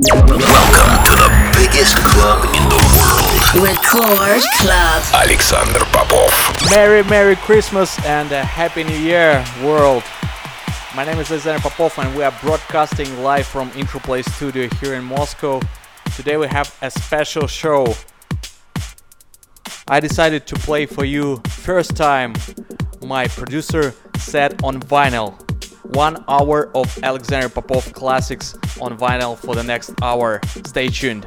Welcome to the biggest club in the world. Record Club. Alexander Popov. Merry, Merry Christmas and a Happy New Year, world. My name is Alexander Popov and we are broadcasting live from Interplay Studio here in Moscow. Today we have a special show. I decided to play for you first time my producer set on vinyl. One hour of Alexander Popov classics on vinyl for the next hour. Stay tuned.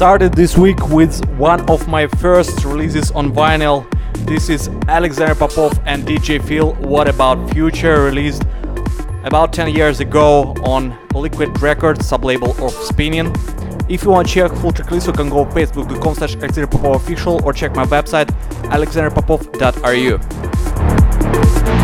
Started this week with one of my first releases on vinyl. This is Alexander Popov and DJ Feel. What About Future, released about 10 years ago on Liquid Records, sublabel of Spinnin'. If you want to check full track list, you can go facebook.com slash Alexander Popov official or check my website alexanderpopov.ru.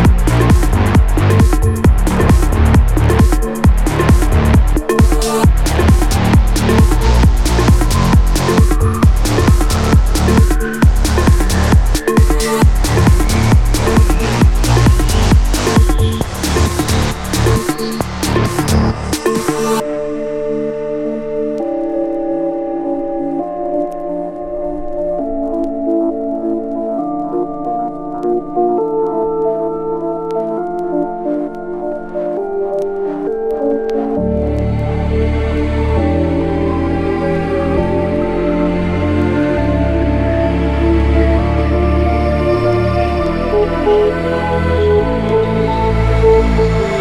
Música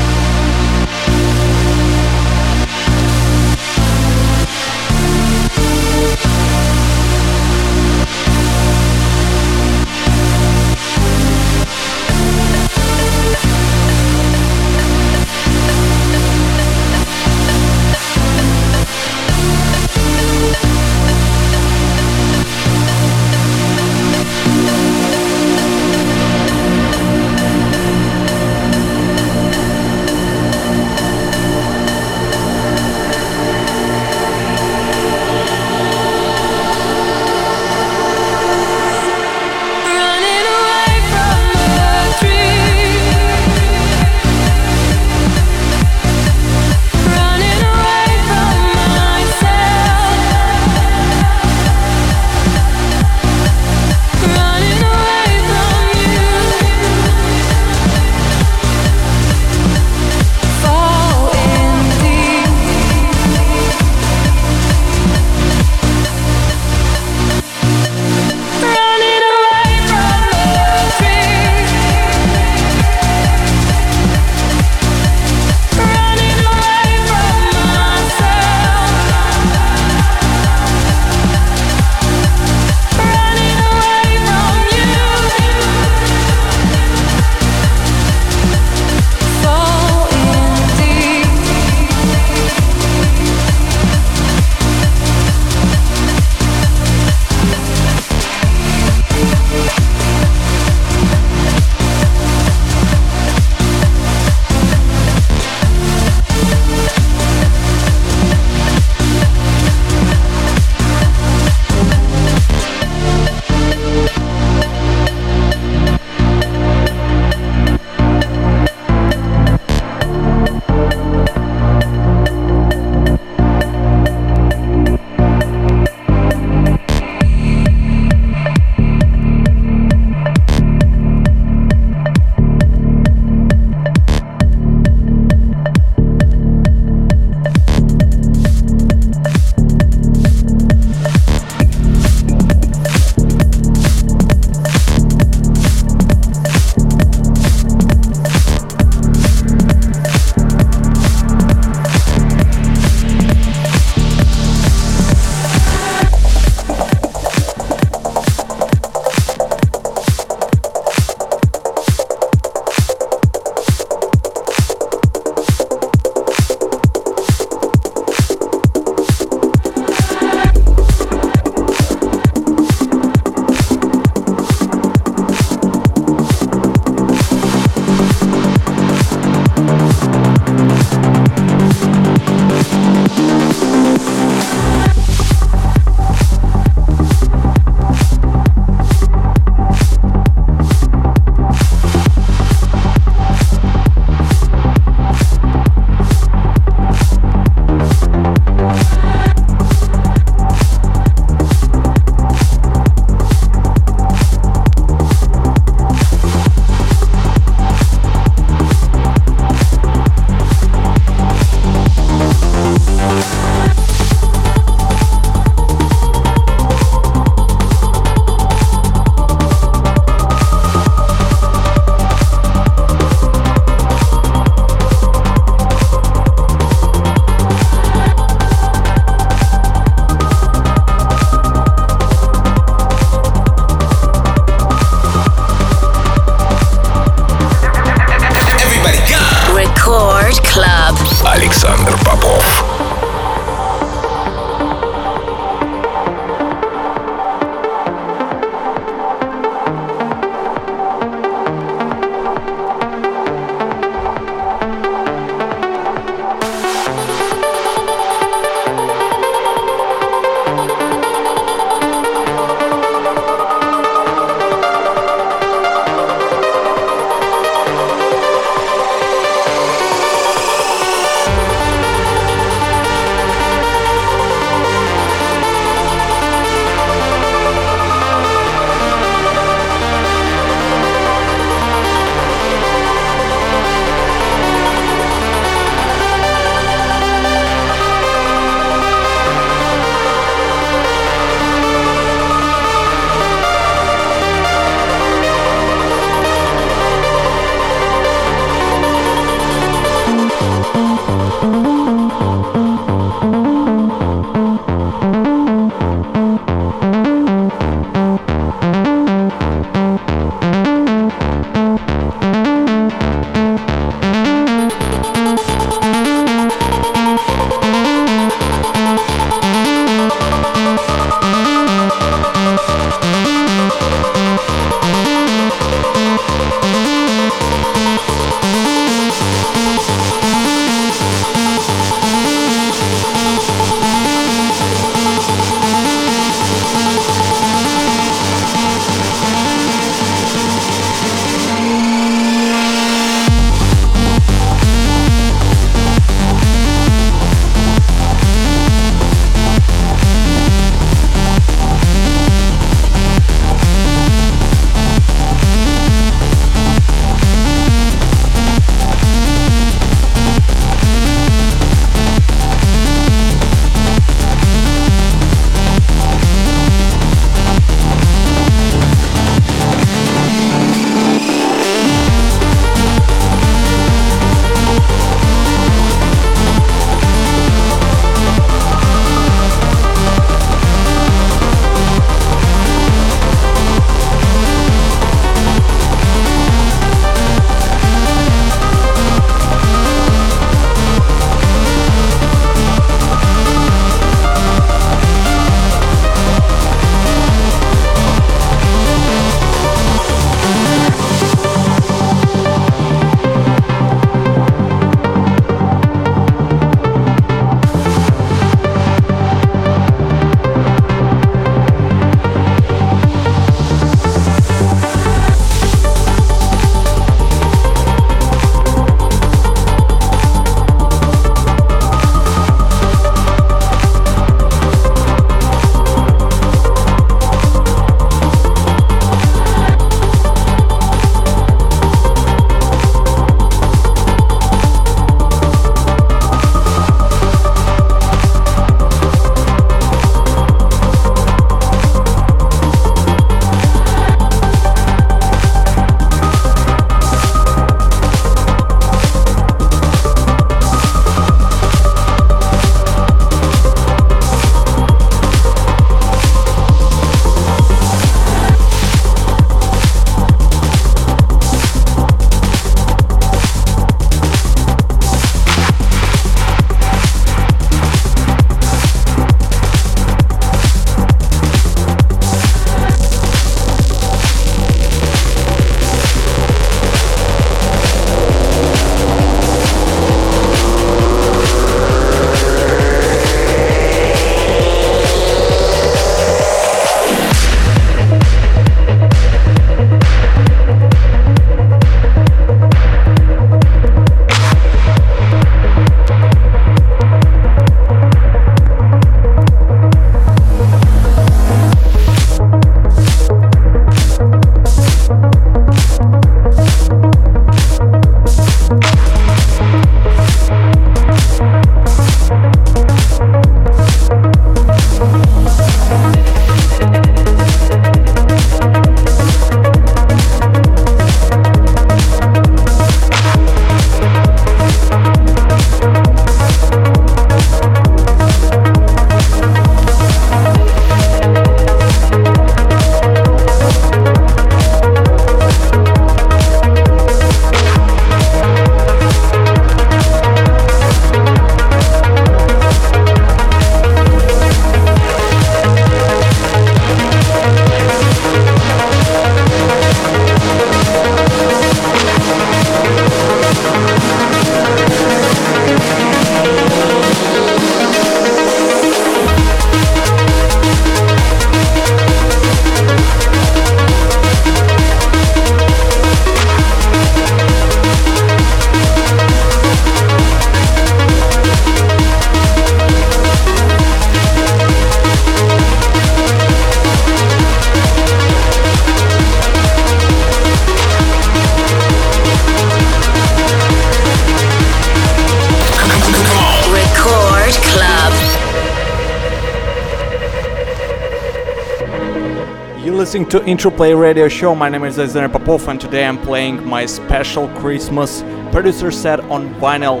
listening to Interplay Radio Show. My name is Alexander Popov, and today I'm playing my special Christmas producer set on vinyl.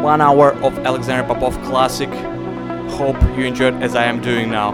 One hour of Alexander Popov classic. Hope you enjoyed as I am doing now.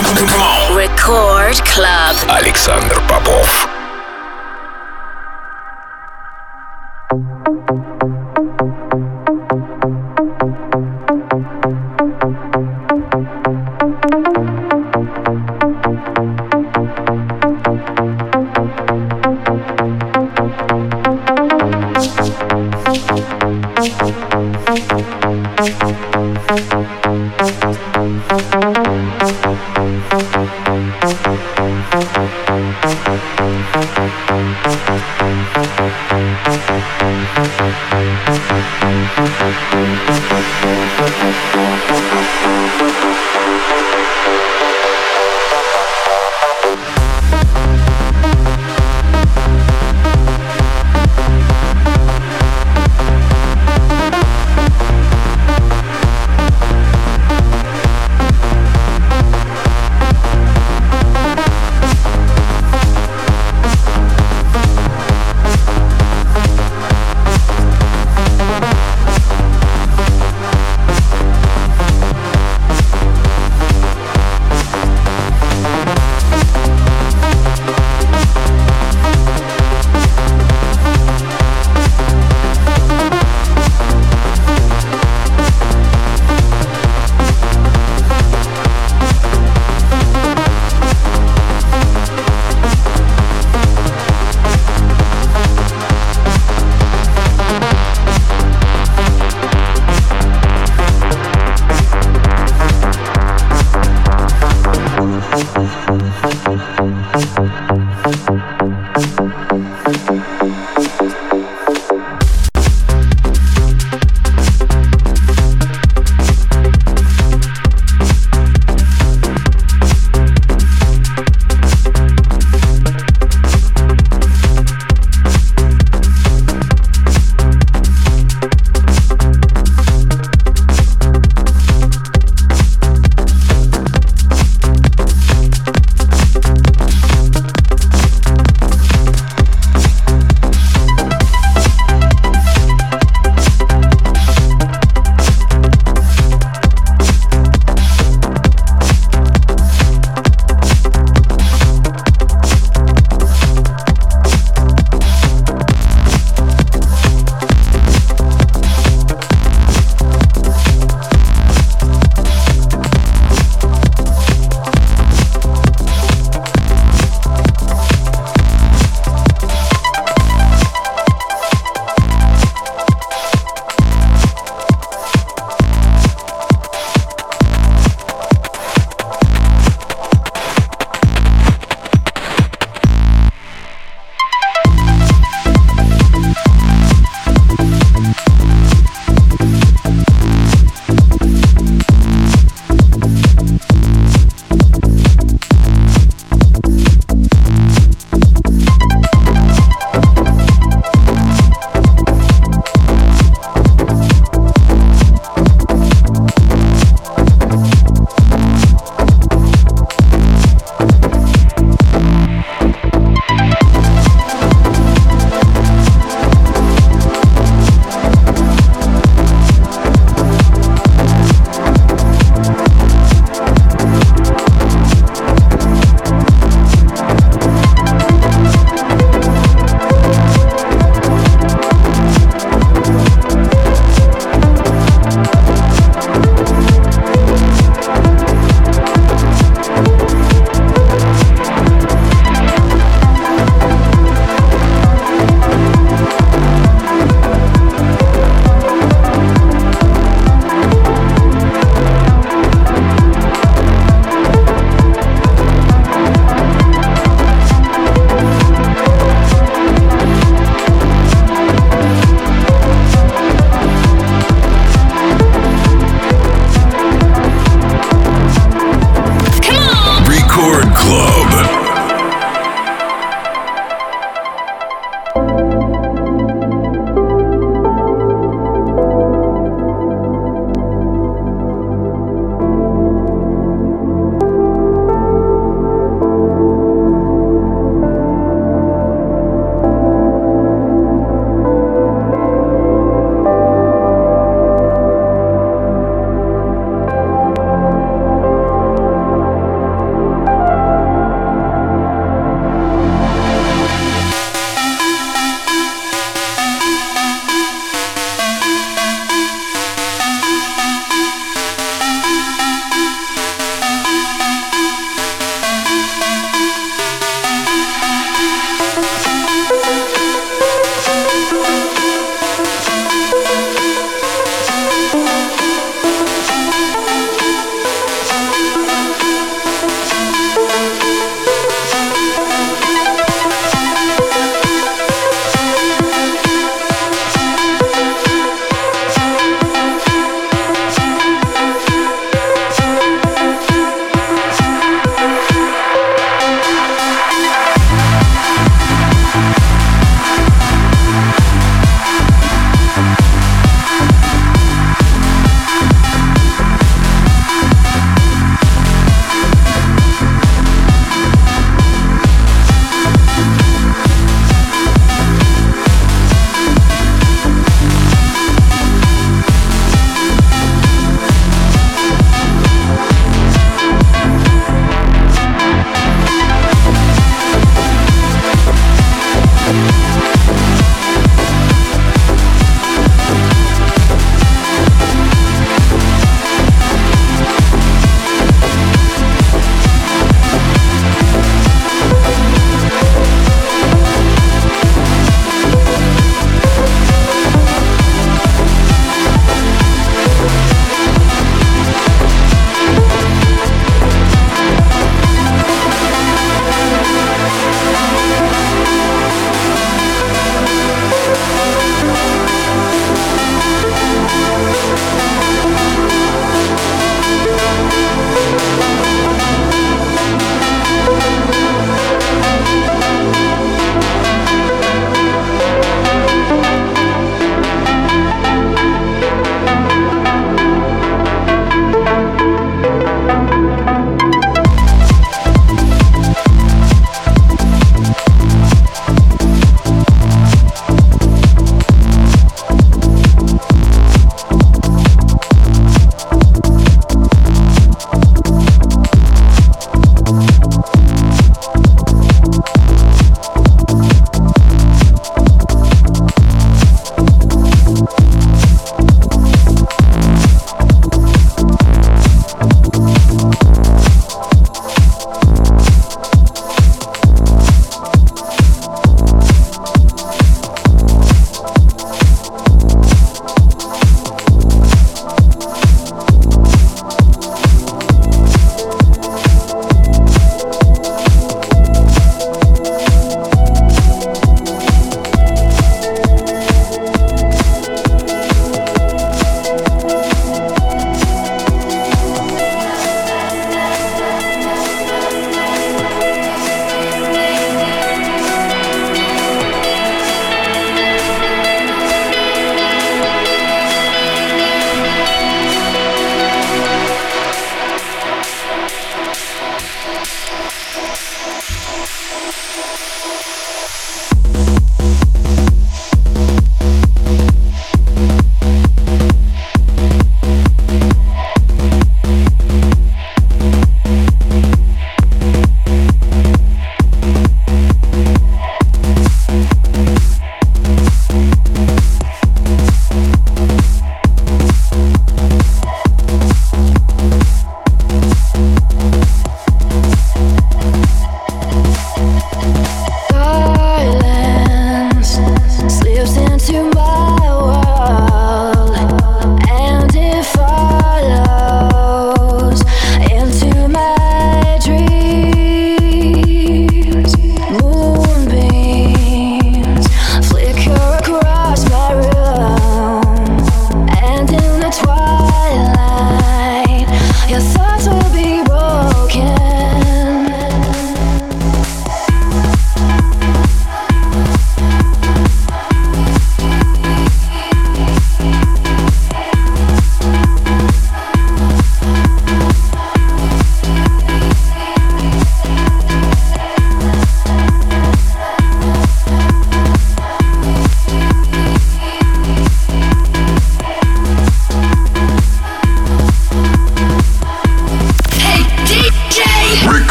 Рекорд Клаб. Александр Попов.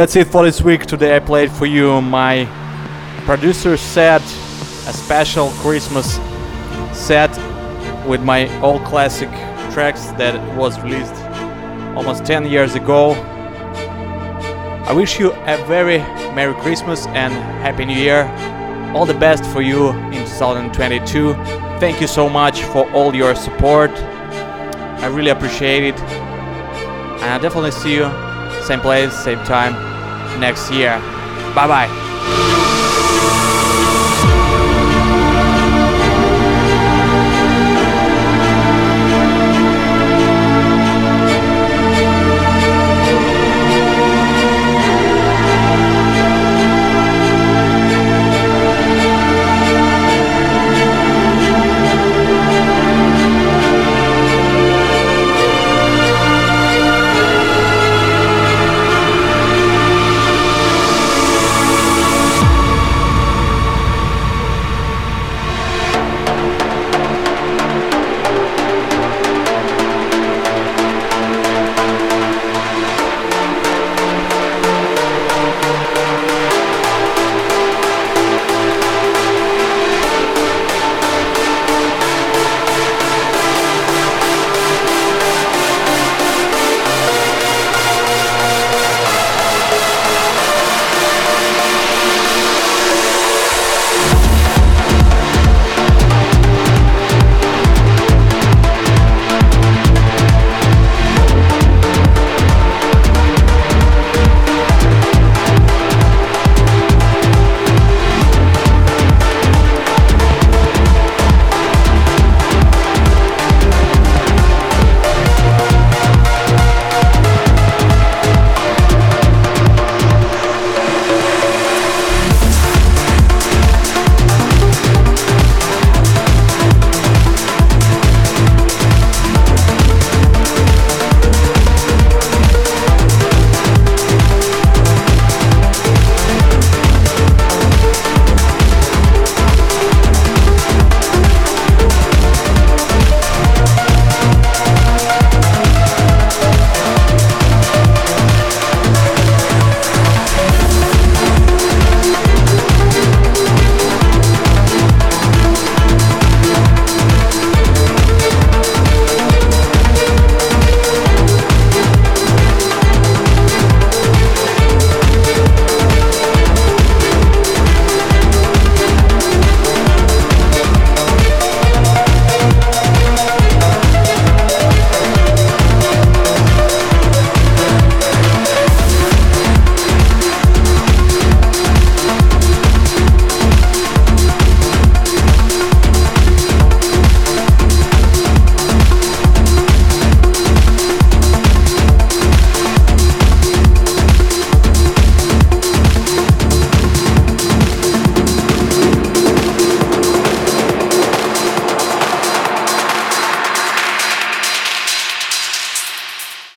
That's it for this week. Today I played for you my producer set, a special Christmas set with my old classic tracks that was released almost 10 years ago. I wish you a very Merry Christmas and Happy New Year. All the best for you in 2022. Thank you so much for all your support. I really appreciate it. And I'll definitely see you same place, same time next year. Bye bye.